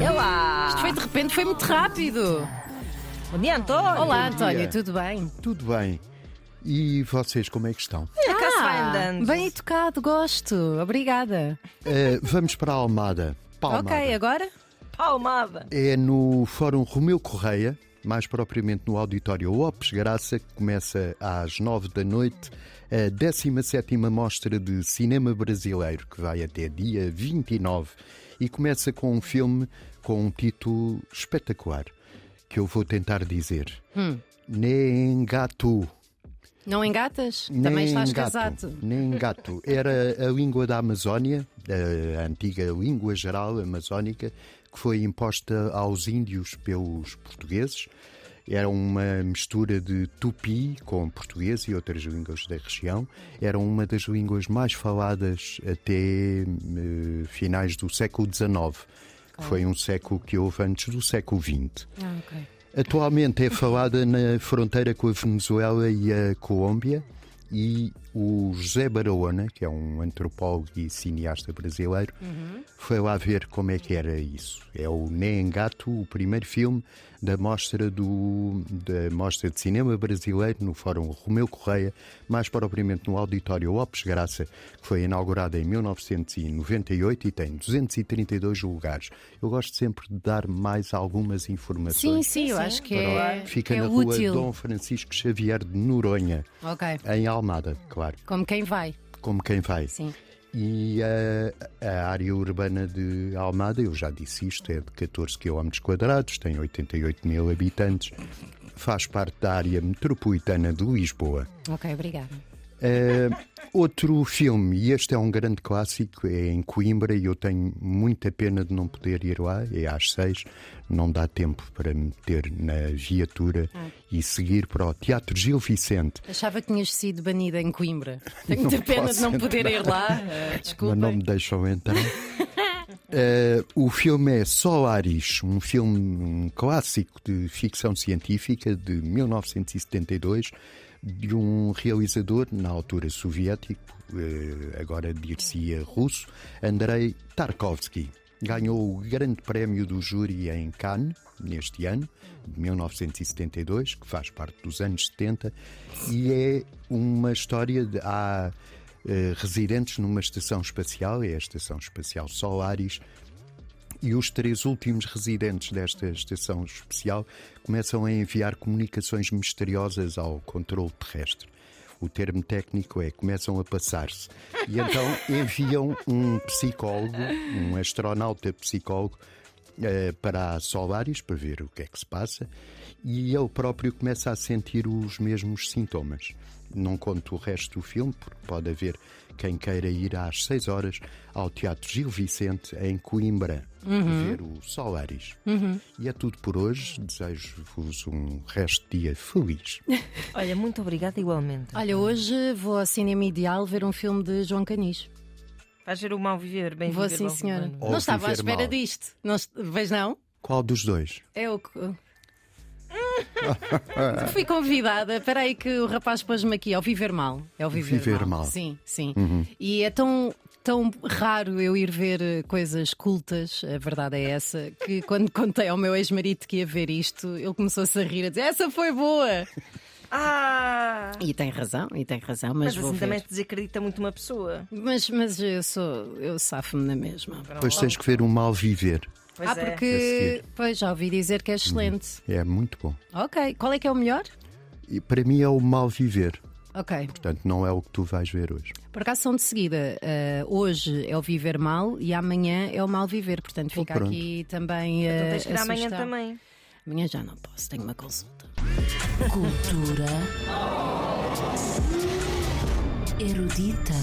É lá. Isto foi de repente, foi muito rápido. Bom dia, António. Olá, António, tudo bem? Tudo bem. E vocês, como é que estão? Olha, cá se vai Ah, andando. bem tocado, gosto. Obrigada. Eh, vamos para a Almada. Palmada. Ok, agora? Palmada. É no Fórum Romeu Correia, mais propriamente no Auditório Lopes Graça, que começa às nove da noite, a 17ª Mostra de Cinema Brasileiro, que vai até dia 29. E começa com um filme com um título espetacular, que eu vou tentar dizer. Hum. Neengatu. Não engatas? Também estás gato, casado. Nem gato. Era a língua da Amazónia, a antiga língua geral amazónica, que foi imposta aos índios pelos portugueses. Era uma mistura de tupi com português e outras línguas da região. Era uma das línguas mais faladas até eh, finais do século XIX. que Foi um século que houve antes do século XX. Ah, ok. Atualmente é falada na fronteira com a Venezuela e a Colômbia e o José Barahona, que é um antropólogo e cineasta brasileiro, foi lá ver como é que era isso. É o Neengato, o primeiro filme da mostra, do, da mostra de cinema brasileiro no Fórum Romeu Correia, mais propriamente no Auditório Lopes Graça, que foi inaugurado em 1998 e tem 232 lugares. Eu gosto sempre de dar mais algumas informações. Sim, sim, eu acho que é, Fica que é na rua útil. Dom Francisco Xavier de Noronha, Ok. em Almada, claro, Como quem vai. como quem vai. Sim. E a, a área urbana de Almada, eu já disse isto, é de 14 km tem 88 mil habitantes, faz parte da área metropolitana de Lisboa. Ok, obrigada. Uh, outro filme, e este é um grande clássico, é em Coimbra e eu tenho muita pena de não poder ir lá, é às seis, não dá tempo para me meter na viatura e seguir para o Teatro Gil Vicente. Achava que tinhas sido banida em Coimbra. Tenho muita pena de não poder entrar. ir lá. Uh, Mas não me deixam entrar. Uh, o filme é Solaris, um filme clássico de ficção científica de 1972, de um realizador, na altura soviético, uh, agora dir-se-ia russo, Andrei Tarkovsky. Ganhou o grande prémio do júri em Cannes, neste ano, de 1972, que faz parte dos anos 70, e é uma história de. Há, eh, residentes numa estação espacial, é a Estação Espacial Solaris, e os três últimos residentes desta estação especial começam a enviar comunicações misteriosas ao controle terrestre. O termo técnico é começam a passar-se. E então enviam um psicólogo, um astronauta psicólogo, para a Solaris para ver o que é que se passa e ele próprio começa a sentir os mesmos sintomas. Não conto o resto do filme, porque pode haver quem queira ir às 6 horas ao Teatro Gil Vicente, em Coimbra, ver o Solaris. E é tudo por hoje. Desejo-vos um resto de dia feliz. Olha, muito obrigada igualmente. Olha, hoje vou ao Cinema Ideal ver um filme de João Canis. Vais ver o mal viver, bem Vou viver, sim, mal senhora. Ou Não estava à viver espera mal. disto. Não, est- vês não? Qual dos dois? É o que. Fui convidada. Espera aí que o rapaz pôs-me aqui. É o Viver Mal. É o Viver, Viver Mal. Sim, sim. E é tão, tão raro eu ir ver eh, coisas cultas, a verdade é essa, que quando contei ao meu ex-marido que ia ver isto, ele começou-se a rir, a dizer: Essa foi boa! Ah! E tem razão, e tem razão, mas, Mas vou assim ver. também se desacredita muito uma pessoa. Mas, mas eu sou. Eu safo-me na mesma. Depois tens que ver o mal viver. Pois ah, é. Porque. Pois já ouvi dizer que é excelente. É muito bom. Ok, qual é que é o melhor? E para mim é o mal viver. Ok. Portanto, não é o que tu vais ver hoje. Por acaso são de seguida. eh, hoje é o viver mal e amanhã é o mal viver. Portanto, fica pronto. aqui também. Então eh, tens que ir amanhã também. Amanhã já não posso, tenho uma consulta. Cultura erudita.